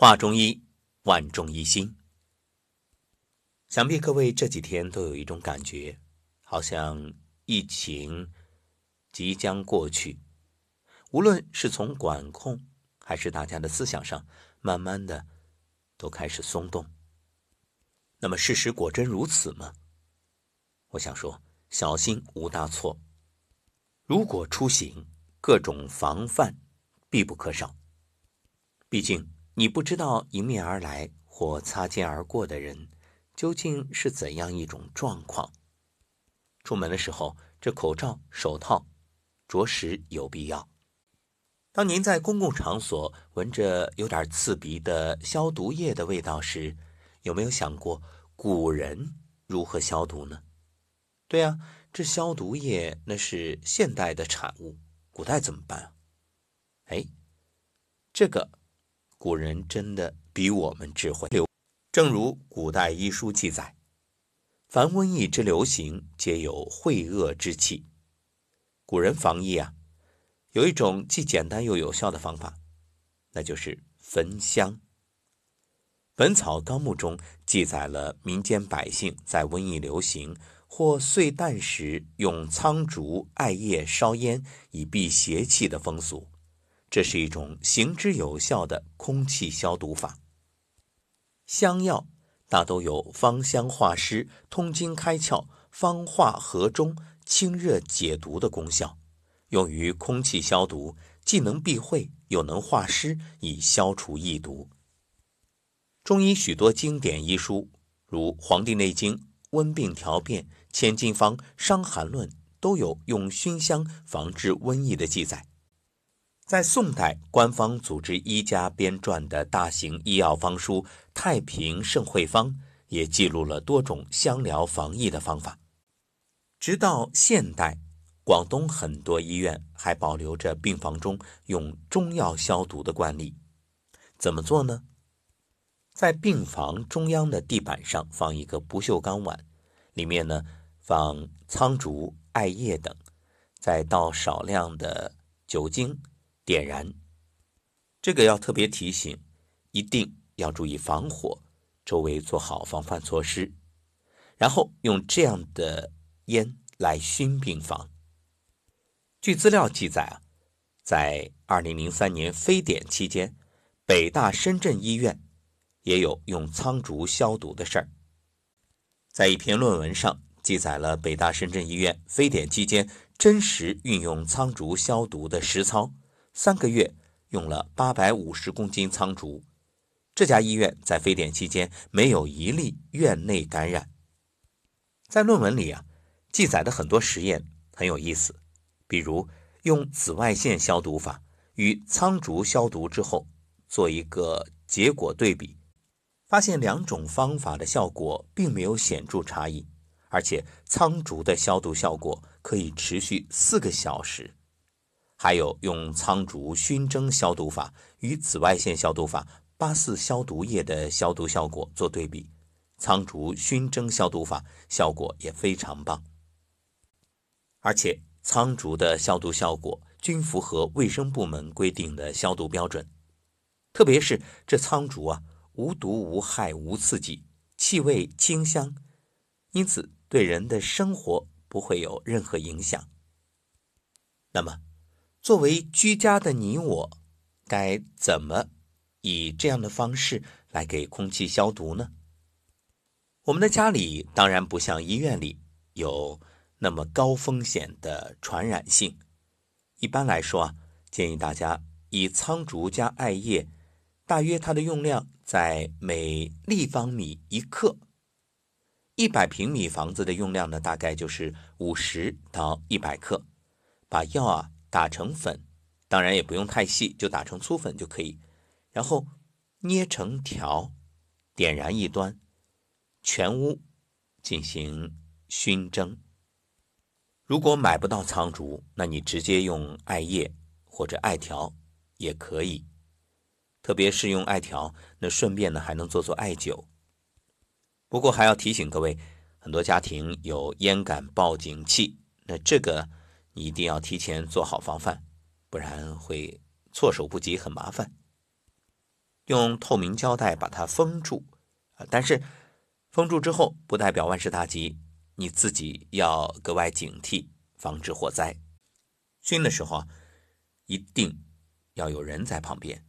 话中医，万众一心。想必各位这几天都有一种感觉，好像疫情即将过去。无论是从管控，还是大家的思想上，慢慢的都开始松动。那么，事实果真如此吗？我想说，小心无大错。如果出行，各种防范必不可少。毕竟，你不知道迎面而来或擦肩而过的人。究竟是怎样一种状况？出门的时候，这口罩、手套着实有必要。当您在公共场所闻着有点刺鼻的消毒液的味道时，有没有想过古人如何消毒呢？对啊，这消毒液那是现代的产物，古代怎么办啊？哎，这个古人真的比我们智慧。正如古代医书记载，凡瘟疫之流行，皆有秽恶之气。古人防疫啊，有一种既简单又有效的方法，那就是焚香。《本草纲目》中记载了民间百姓在瘟疫流行或岁旦时，用苍竹、艾叶烧烟以避邪气的风俗，这是一种行之有效的空气消毒法。香药大都有芳香化湿、通经开窍、方化和中、清热解毒的功效，用于空气消毒，既能避秽，又能化湿，以消除疫毒。中医许多经典医书，如《黄帝内经》《温病调变》《千金方》《伤寒论》，都有用熏香防治瘟疫的记载。在宋代，官方组织医家编撰的大型医药方书《太平盛会方》也记录了多种香疗防疫的方法。直到现代，广东很多医院还保留着病房中用中药消毒的惯例。怎么做呢？在病房中央的地板上放一个不锈钢碗，里面呢放苍竹、艾叶等，再倒少量的酒精。点燃，这个要特别提醒，一定要注意防火，周围做好防范措施，然后用这样的烟来熏病房。据资料记载啊，在二零零三年非典期间，北大深圳医院也有用苍竹消毒的事儿。在一篇论文上记载了北大深圳医院非典期间真实运用苍竹消毒的实操。三个月用了八百五十公斤苍竹，这家医院在非典期间没有一例院内感染。在论文里啊，记载的很多实验很有意思，比如用紫外线消毒法与苍竹消毒之后做一个结果对比，发现两种方法的效果并没有显著差异，而且苍竹的消毒效果可以持续四个小时。还有用苍竹熏蒸消毒法与紫外线消毒法八四消毒液的消毒效果做对比，苍竹熏蒸消毒法效果也非常棒，而且苍竹的消毒效果均符合卫生部门规定的消毒标准，特别是这苍竹啊，无毒无害无刺激，气味清香，因此对人的生活不会有任何影响。那么。作为居家的你我，该怎么以这样的方式来给空气消毒呢？我们的家里当然不像医院里有那么高风险的传染性。一般来说啊，建议大家以苍竹加艾叶，大约它的用量在每立方米一克。一百平米房子的用量呢，大概就是五十到一百克。把药啊。打成粉，当然也不用太细，就打成粗粉就可以。然后捏成条，点燃一端，全屋进行熏蒸。如果买不到苍竹，那你直接用艾叶或者艾条也可以。特别是用艾条，那顺便呢还能做做艾灸。不过还要提醒各位，很多家庭有烟感报警器，那这个。一定要提前做好防范，不然会措手不及，很麻烦。用透明胶带把它封住。啊，但是封住之后不代表万事大吉，你自己要格外警惕，防止火灾。熏的时候啊，一定要有人在旁边。